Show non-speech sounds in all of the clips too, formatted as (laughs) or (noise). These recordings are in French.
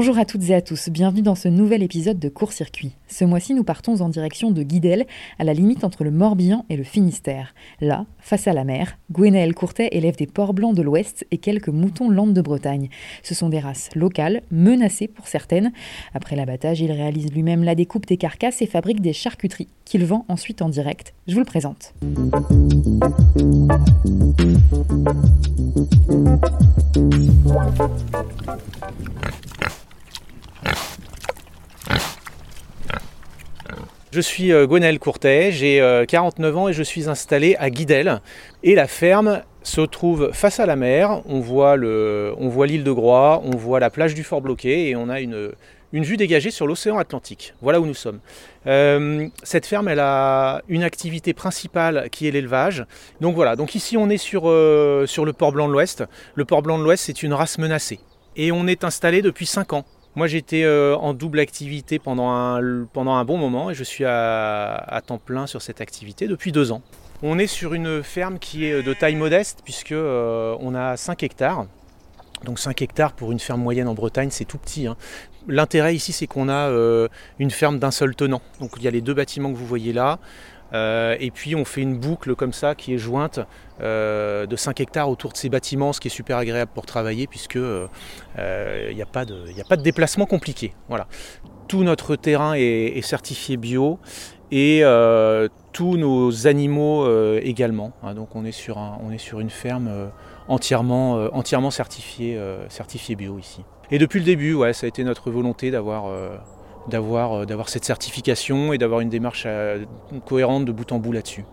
Bonjour à toutes et à tous, bienvenue dans ce nouvel épisode de Court Circuit. Ce mois-ci, nous partons en direction de Guidel, à la limite entre le Morbihan et le Finistère. Là, face à la mer, Gwenaël Courtet élève des porcs blancs de l'Ouest et quelques moutons landes de Bretagne. Ce sont des races locales, menacées pour certaines. Après l'abattage, il réalise lui-même la découpe des carcasses et fabrique des charcuteries qu'il vend ensuite en direct. Je vous le présente. Je suis euh, Gwenaël Courtet, j'ai 49 euh, ans et je suis installé à Guidel. Et la ferme se trouve face à la mer. On voit l'île de Groix, on voit la plage du Fort Bloqué et on a une, vue dégagée sur l'océan Atlantique. Voilà où nous sommes. Euh, cette ferme, elle a une activité principale qui est l'élevage. Donc voilà, donc ici on est sur, sur le port blanc de l'Ouest. Le port blanc de l'Ouest, c'est une race menacée. Et on est installé depuis 5 ans. Moi j'étais euh, en double activité pendant un, pendant un bon moment et je suis à, temps plein sur cette activité depuis deux ans. On est sur une ferme qui est de taille modeste puisque euh, on a 5 hectares. Donc 5 hectares pour une ferme moyenne en Bretagne, c'est tout petit. Hein. L'intérêt ici, c'est qu'on a euh, une ferme d'un seul tenant. Donc il y a les deux bâtiments que vous voyez là. Euh, et puis on fait une boucle comme ça qui est jointe euh, de 5 hectares autour de ces bâtiments, ce qui est super agréable pour travailler puisque il euh, n'y a, pas de déplacement compliqué. Voilà. Tout notre terrain est, certifié bio et tous nos animaux également. Hein. donc on est, sur une ferme entièrement, certifiée, bio ici. Et depuis le début, ça a été notre volonté d'avoir d'avoir cette certification et d'avoir une démarche euh, cohérente de bout en bout là-dessus.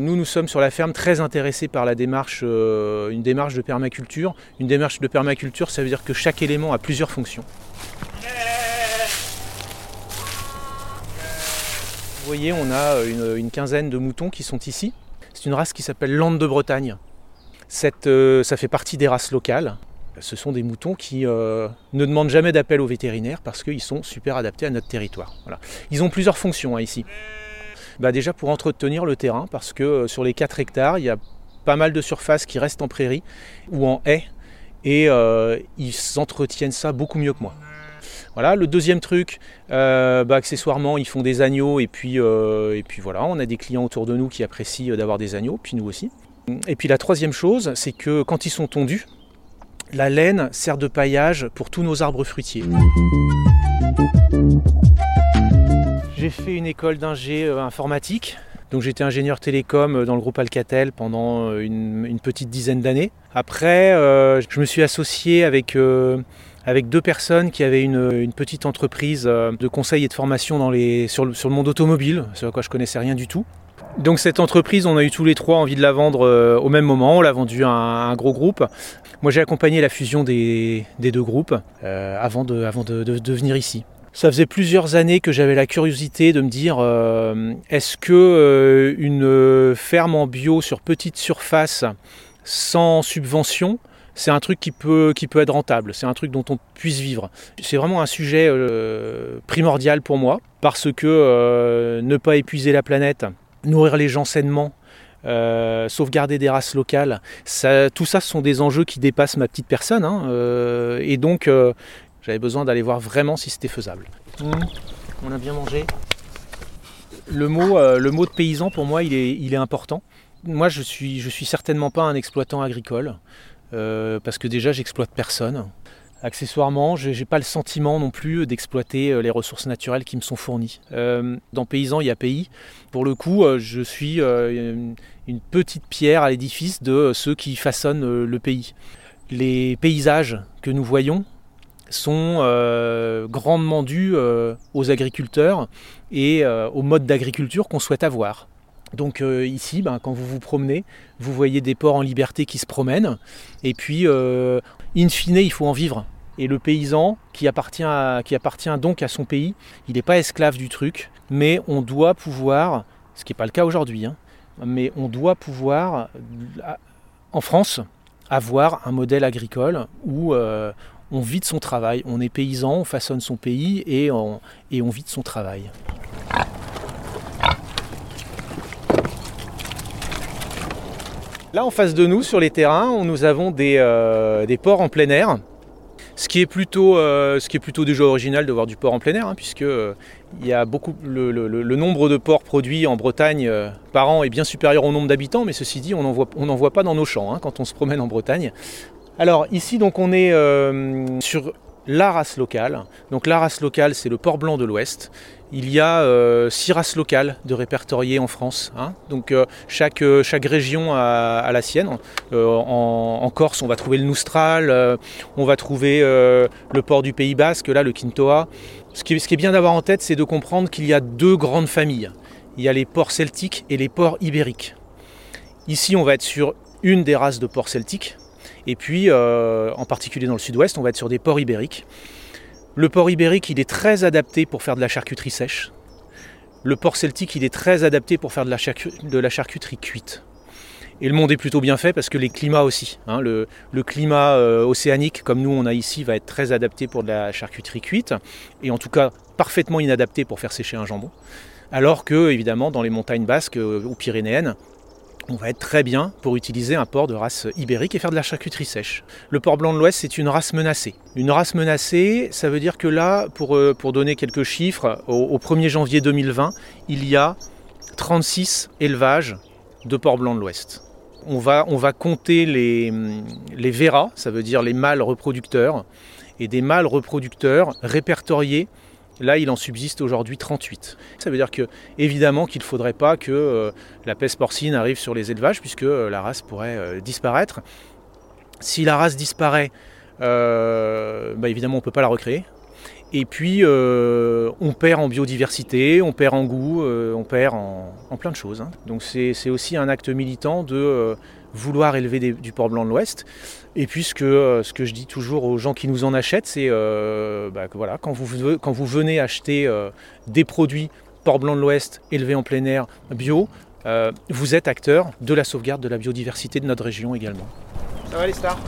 Nous, nous sommes sur la ferme très intéressés par la démarche, euh, une démarche de permaculture. Une démarche de permaculture, ça veut dire que chaque élément a plusieurs fonctions. Vous voyez, on a une, quinzaine de moutons qui sont ici. C'est une race qui s'appelle Lande de Bretagne. ça fait partie des races locales ce sont des moutons qui euh, ne demandent jamais d'appel aux vétérinaires parce qu'ils sont super adaptés à notre territoire. Ils ont plusieurs fonctions hein, ici. Bah, déjà pour entretenir le terrain, parce que euh, sur les 4 hectares, il y a pas mal de surfaces qui restent en prairie ou en haie, et euh, ils entretiennent ça beaucoup mieux que moi. Voilà, le deuxième truc, bah, accessoirement, ils font des agneaux et puis, et puis voilà, on a des clients autour de nous qui apprécient d'avoir des agneaux, puis nous aussi. Et puis la troisième chose, c'est que quand ils sont tondus, la laine sert de paillage pour tous nos arbres fruitiers. J'ai fait une école d'ingé euh, informatique. Donc j'étais ingénieur télécom euh, dans le groupe Alcatel pendant euh, une, petite dizaine d'années. Après, je me suis associé avec, deux personnes qui avaient une, petite entreprise de conseil et de formation dans les, sur, le, monde automobile, sur quoi je connaissais rien du tout. Donc cette entreprise, on a eu tous les trois envie de la vendre au même moment. On l'a vendue à un, gros groupe. Moi, j'ai accompagné la fusion des, deux groupes euh, avant, de, venir ici. Ça faisait plusieurs années que j'avais la curiosité de me dire euh, est-ce que une ferme en bio sur petite surface sans subvention c'est un truc qui peut être rentable, c'est un truc dont on puisse vivre. C'est vraiment un sujet primordial pour moi, parce que ne pas épuiser la planète, nourrir les gens sainement, euh, sauvegarder des races locales, tout ça ce sont des enjeux qui dépassent ma petite personne. Hein, euh, et donc euh, j'avais besoin d'aller voir vraiment si c'était faisable. Mmh. on a bien mangé. Le mot, le mot de paysan pour moi il est, il est important. Moi je suis, je suis certainement pas un exploitant agricole. parce que déjà j'exploite personne. Accessoirement, je n'ai pas le sentiment non plus d'exploiter euh, les ressources naturelles qui me sont fournies. Euh, dans Paysan, il y a pays. Pour le coup, euh, je suis une petite pierre à l'édifice de ceux qui façonnent le pays. Les paysages que nous voyons sont grandement dus aux agriculteurs et au mode d'agriculture qu'on souhaite avoir. Donc ici, ben, quand vous vous promenez, vous voyez des porcs en liberté qui se promènent. Et puis, in fine, il faut en vivre. Et le paysan qui appartient, qui appartient donc à son pays, il n'est pas esclave du truc, mais on doit pouvoir, ce qui n'est pas le cas aujourd'hui, hein, mais on doit pouvoir, en France, avoir un modèle agricole où euh, on vit de son travail, on est paysan, on façonne son pays et on, et on vit de son travail. Là, en face de nous, sur les terrains, nous avons des, euh, des ports en plein air Ce qui est plutôt, ce qui est plutôt déjà original de voir du porc en plein air, hein, puisque il y a beaucoup, le, nombre de porcs produits en Bretagne par an est bien supérieur au nombre d'habitants, mais ceci dit, on n'en voit, voit, pas dans nos champs hein, quand on se promène en Bretagne. Alors ici, donc, on est sur la race locale. Donc la race locale, c'est le porc blanc de l'Ouest. Il y a euh, six races locales de répertoriées en France. Hein. Donc euh, chaque, euh, chaque, région a, la sienne. En, Corse, on va trouver le Noustral, on va trouver le porc du Pays Basque, là le Quintoa. Ce qui, ce qui est bien d'avoir en tête, c'est de comprendre qu'il y a deux grandes familles. Il y a les porcs celtiques et les porcs ibériques. Ici, on va être sur une des races de porcs celtiques, et puis, euh, en particulier dans le sud-ouest, on va être sur des porcs ibériques. Le porc ibérique, il est très adapté pour faire de la charcuterie sèche. Le porc celtique, il est très adapté pour faire de la, charcuterie cuite. Et le monde est plutôt bien fait parce que les climats aussi. Hein, le, climat euh, océanique, comme nous on a ici, va être très adapté pour de la charcuterie cuite, et en tout cas parfaitement inadapté pour faire sécher un jambon. Alors que, évidemment, dans les montagnes basques euh, ou pyrénéennes, on va être très bien pour utiliser un porc de race ibérique et faire de la charcuterie sèche. Le porc blanc de l'Ouest, c'est une race menacée. Une race menacée, ça veut dire que là, pour, euh, donner quelques chiffres, au, 1er janvier 2020, il y a 36 élevages de porc blanc de l'Ouest. On va, compter les, les veras, ça veut dire les mâles reproducteurs, et des mâles reproducteurs répertoriés Là, il en subsiste aujourd'hui 38. Ça veut dire que, évidemment, qu'il ne faudrait pas que euh, la peste porcine arrive sur les élevages, puisque euh, la race pourrait euh, disparaître. Si la race disparaît, bah, évidemment, on ne peut pas la recréer. Et puis, on perd en biodiversité, on perd en goût, on perd en, plein de choses. Hein. Donc, c'est aussi un acte militant de vouloir élever du porc blanc de l'Ouest. Et puis ce que, euh, je dis toujours aux gens qui nous en achètent, c'est euh, bah, que voilà, quand vous, venez acheter euh, des produits porc blanc de l'Ouest élevés en plein air bio, vous êtes acteur de la sauvegarde de la biodiversité de notre région également. Ça va les stars?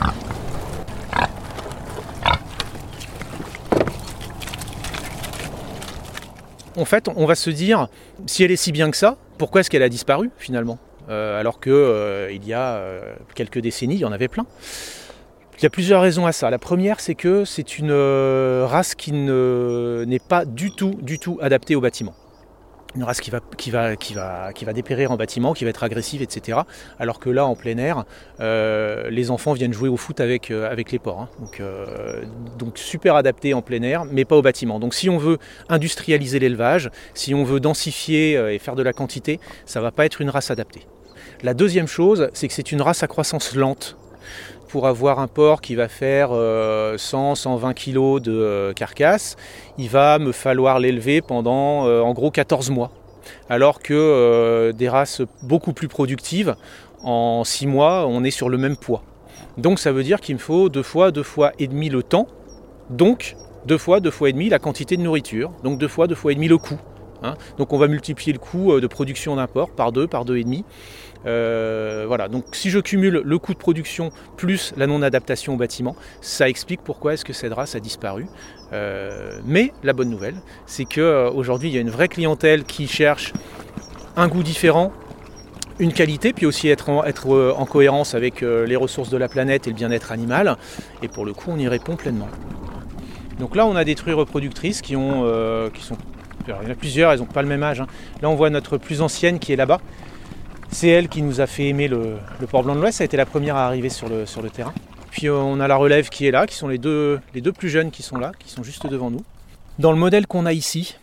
En fait, on va se dire, si elle est si bien que ça, pourquoi est-ce qu'elle a disparu finalement euh, alors qu'il euh, y a euh, quelques décennies, il y en avait plein. Il y a plusieurs raisons à ça. La première, c'est que c'est une race qui n'est pas du tout, du tout adaptée au bâtiment une race qui va, qui, va, qui, va, qui va dépérir en bâtiment, qui va être agressive, etc. Alors que là, en plein air, les enfants viennent jouer au foot avec, avec les porcs. Hein. Donc, donc, super adapté en plein air, mais pas au bâtiment. Donc si on veut industrialiser l'élevage, si on veut densifier et faire de la quantité, ça ne va pas être une race adaptée. La deuxième chose, c'est que c'est une race à croissance lente. Pour avoir un porc qui va faire 100-120 euh, kg de euh, carcasse, il va me falloir l'élever pendant euh, en gros 14 mois. Alors que des races beaucoup plus productives, en 6 mois, on est sur le même poids. Donc ça veut dire qu'il me faut deux fois, deux fois et demi le temps. Donc deux fois, deux fois et demi la quantité de nourriture. Donc deux fois, deux fois et demi le coût. Hein. Donc on va multiplier le coût de production d'un porc par deux, par deux et demi. Euh, voilà, donc si je cumule le coût de production plus la non-adaptation au bâtiment, ça explique pourquoi est-ce que cette race a disparu. Euh, mais la bonne nouvelle, c'est qu'aujourd'hui, il y a une vraie clientèle qui cherche un goût différent, une qualité, puis aussi être euh, en cohérence avec les ressources de la planète et le bien-être animal. Et pour le coup, on y répond pleinement. Donc là, on a des truies reproductrices qui, ont, qui sont... il y en a plusieurs, elles n'ont pas le même âge. Hein. Là, on voit notre plus ancienne qui est là-bas, c'est elle qui nous a fait aimer le, port blanc de l'Ouest. Ça a été la première à arriver sur le, terrain. Puis on a la relève qui est là, qui sont les deux, les deux plus jeunes qui sont là, qui sont juste devant nous. Dans le modèle qu'on a ici,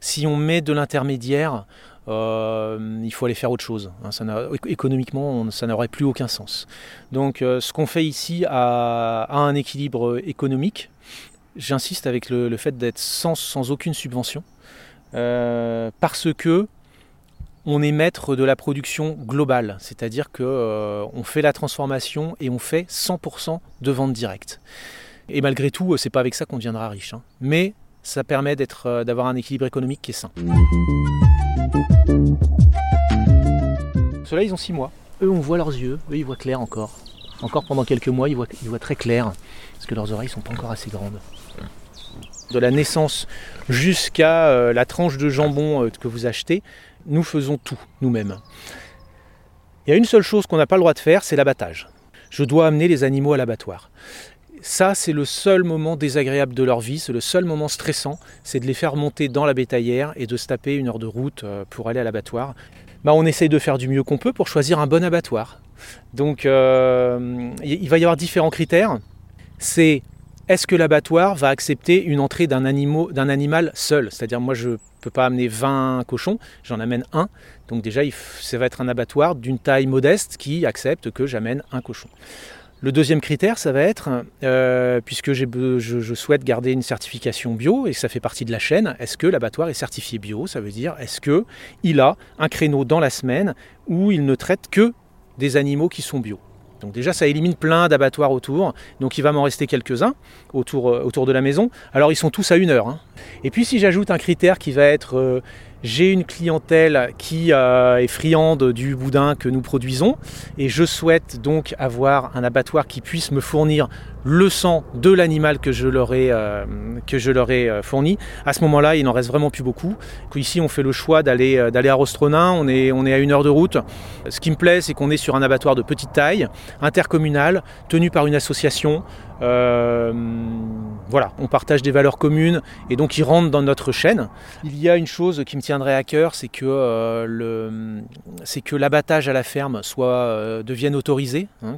si on met de l'intermédiaire, euh, il faut aller faire autre chose. Hein. Économiquement, ça n'aurait plus aucun sens. Donc euh, ce qu'on fait ici a, un équilibre économique. J'insiste avec le, fait d'être sans, aucune subvention. Parce que on est maître de la production globale, c'est-à-dire qu'on euh, fait la transformation et on fait 100% de vente directe. Et malgré tout, euh, c'est pas avec ça qu'on deviendra riche, hein. mais ça permet euh, d'avoir un équilibre économique qui est sain. Ceux-là, ils ont 6 mois. Eux, on voit leurs yeux, eux, ils voient clair encore. Encore pendant quelques mois, ils voient, ils voient très clair, parce que leurs oreilles sont pas encore assez grandes de la naissance jusqu'à la tranche de jambon que vous achetez, nous faisons tout nous-mêmes. Il y a une seule chose qu'on n'a pas le droit de faire, c'est l'abattage. Je dois amener les animaux à l'abattoir. Ça, c'est le seul moment désagréable de leur vie, c'est le seul moment stressant, c'est de les faire monter dans la bétaillère et de se taper une heure de route euh, pour aller à l'abattoir. Bah, on essaye de faire du mieux qu'on peut pour choisir un bon abattoir. Donc euh, il va y avoir différents critères. C'est est-ce que l'abattoir va accepter une entrée d'un animal seul? C'est-à-dire moi je ne peux pas amener 20 cochons, j'en amène un. Donc déjà ça va être un abattoir d'une taille modeste qui accepte que j'amène un cochon. Le deuxième critère, ça va être, euh, puisque je, je, souhaite garder une certification bio et ça fait partie de la chaîne, est-ce que l'abattoir est certifié bio? Ça veut dire, est-ce qu'il a un créneau dans la semaine où il ne traite que des animaux qui sont bio? Donc déjà, ça élimine plein d'abattoirs autour. Donc il va m'en rester quelques-uns autour, euh, autour de la maison. Alors ils sont tous à une heure. Hein. Et puis si j'ajoute un critère qui va être euh, j'ai une clientèle qui euh, est friande du boudin que nous produisons et je souhaite donc avoir un abattoir qui puisse me fournir le sang de l'animal que je leur ai, euh, que je leur ai euh, fourni. À ce moment-là, il n'en reste vraiment plus beaucoup. Ici, on fait le choix d'aller à Rostronin. On est, on est à une heure de route. Ce qui me plaît, c'est qu'on est sur un abattoir de petite taille, intercommunal, tenu par une association. Voilà, on partage des valeurs communes et donc ils rentrent dans notre chaîne. Il y a une chose qui me tiendrait à cœur, c'est que euh, le, c'est que l'abattage à la ferme soit euh, devienne autorisé, hein,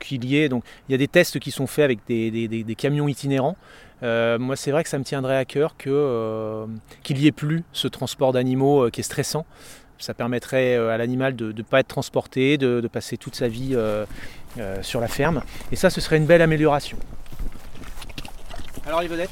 qu'il y ait donc il y a des tests qui sont faits avec des, camions itinérants. moi, c'est vrai que ça me tiendrait à cœur que, qu'il n'y ait plus ce transport d'animaux qui est stressant. Ça permettrait à l'animal de ne pas être transporté, de, de, passer toute sa vie euh, sur la ferme. Et ça, ce serait une belle amélioration. Alors les vedettes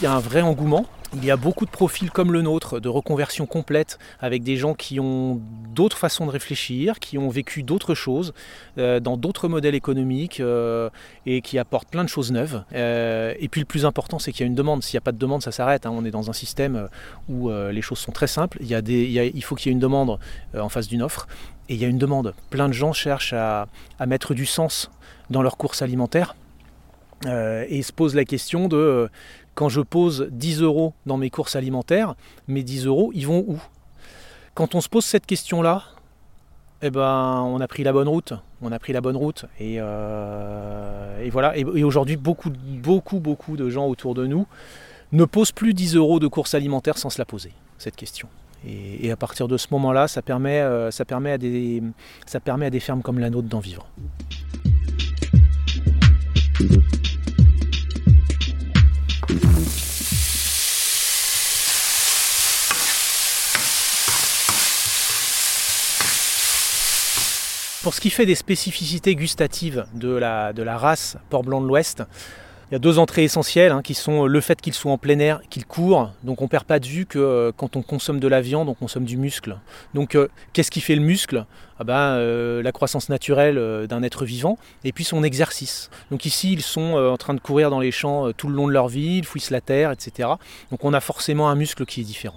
Il y a un vrai engouement il y a beaucoup de profils comme le nôtre, de reconversion complète, avec des gens qui ont d'autres façons de réfléchir, qui ont vécu d'autres choses, euh, dans d'autres modèles économiques, euh, et qui apportent plein de choses neuves. Euh, et puis le plus important, c'est qu'il y a une demande. S'il n'y a pas de demande, ça s'arrête. Hein. On est dans un système où les choses sont très simples. Il, faut qu'il y ait une demande en face d'une offre, et il y a une demande. Plein de gens cherchent à, mettre du sens dans leurs courses alimentaires. et se posent la question de quand je pose 10 euros dans mes courses alimentaires, mes 10 euros, ils vont où? Quand on se pose cette question-là, eh ben, on a pris la bonne route. On a pris la bonne route. Et, euh, voilà. Et, aujourd'hui, beaucoup, beaucoup, beaucoup de gens autour de nous ne posent plus 10 euros de courses alimentaires sans se la poser, cette question. Et, à partir de ce moment-là, ça permet, euh, ça, permet à des, ça permet à des fermes comme la nôtre d'en vivre. Pour ce qui fait des spécificités gustatives de la, race Port Blanc de l'Ouest, il y a deux entrées essentielles hein, qui sont le fait qu'ils soient en plein air, qu'ils courent. Donc on ne perd pas de vue que euh, quand on consomme de la viande, on consomme du muscle. Donc euh, qu'est-ce qui fait le muscle? Ah ben, euh, La croissance naturelle d'un être vivant et puis son exercice. Donc ici, ils sont en train de courir dans les champs tout le long de leur vie, ils fouissent la terre, etc. Donc on a forcément un muscle qui est différent.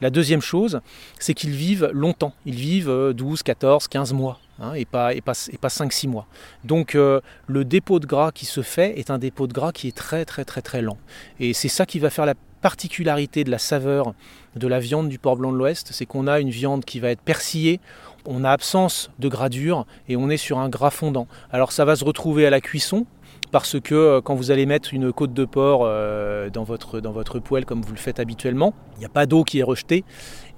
La deuxième chose, c'est qu'ils vivent longtemps. Ils vivent 12, 14, 15 mois. Hein, et pas, et pas, et pas 5-6 mois. Donc euh, le dépôt de gras qui se fait est un dépôt de gras qui est très très très très lent. Et c'est ça qui va faire la particularité de la saveur de la viande du porc blanc de l'Ouest, c'est qu'on a une viande qui va être persillée, on a absence de gras dur et on est sur un gras fondant. Alors ça va se retrouver à la cuisson, parce que euh, quand vous allez mettre une côte de porc euh, dans, votre, dans votre poêle comme vous le faites habituellement, il n'y a pas d'eau qui est rejetée.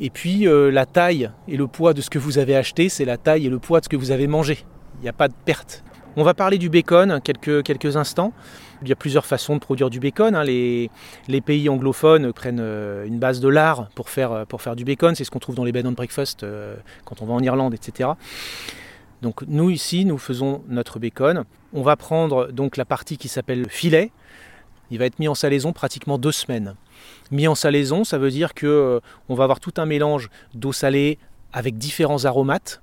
Et puis euh, la taille et le poids de ce que vous avez acheté, c'est la taille et le poids de ce que vous avez mangé. Il n'y a pas de perte. On va parler du bacon quelques, quelques instants. Il y a plusieurs façons de produire du bacon. Hein. Les, pays anglophones prennent une base de lard pour faire, pour faire du bacon. C'est ce qu'on trouve dans les bed and breakfast quand on va en Irlande, etc. Donc nous ici, nous faisons notre bacon. On va prendre donc la partie qui s'appelle le filet. Il va être mis en salaison pratiquement deux semaines. Mis en salaison, ça veut dire que euh, on va avoir tout un mélange d'eau salée avec différents aromates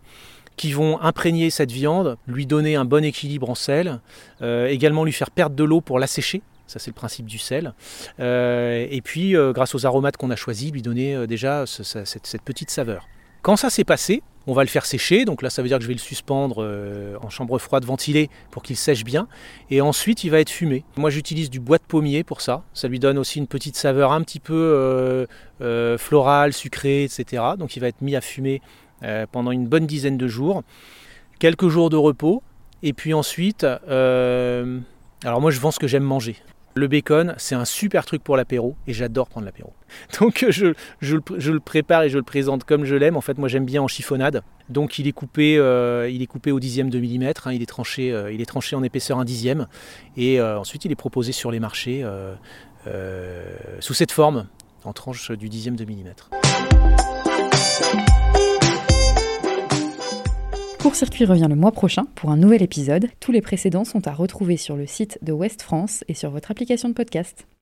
qui vont imprégner cette viande, lui donner un bon équilibre en sel, euh, également lui faire perdre de l'eau pour l'assécher. Ça, c'est le principe du sel. Euh, et puis, grâce aux aromates qu'on a choisis, lui donner déjà cette petite saveur. Quand ça s'est passé, on va le faire sécher, donc là ça veut dire que je vais le suspendre euh, en chambre froide ventilée pour qu'il sèche bien. Et ensuite il va être fumé. Moi j'utilise du bois de pommier pour ça. Ça lui donne aussi une petite saveur un petit peu euh, euh, florale, sucrée, etc. Donc il va être mis à fumer pendant une bonne dizaine de jours. Quelques jours de repos. Et puis ensuite, alors moi je vends ce que j'aime manger. Le bacon, c'est un super truc pour l'apéro et j'adore prendre l'apéro. (laughs) Donc je, je, le prépare et je le présente comme je l'aime. En fait, moi j'aime bien en chiffonnade. Donc il est coupé, euh, il est coupé au dixième de millimètre. Hein. il, est tranché, euh, il est tranché en épaisseur un dixième. Et euh, ensuite il est proposé sur les marchés sous cette forme, en tranche du dixième de millimètre. Court-circuit revient le mois prochain pour un nouvel épisode. Tous les précédents sont à retrouver sur le site de West France et sur votre application de podcast.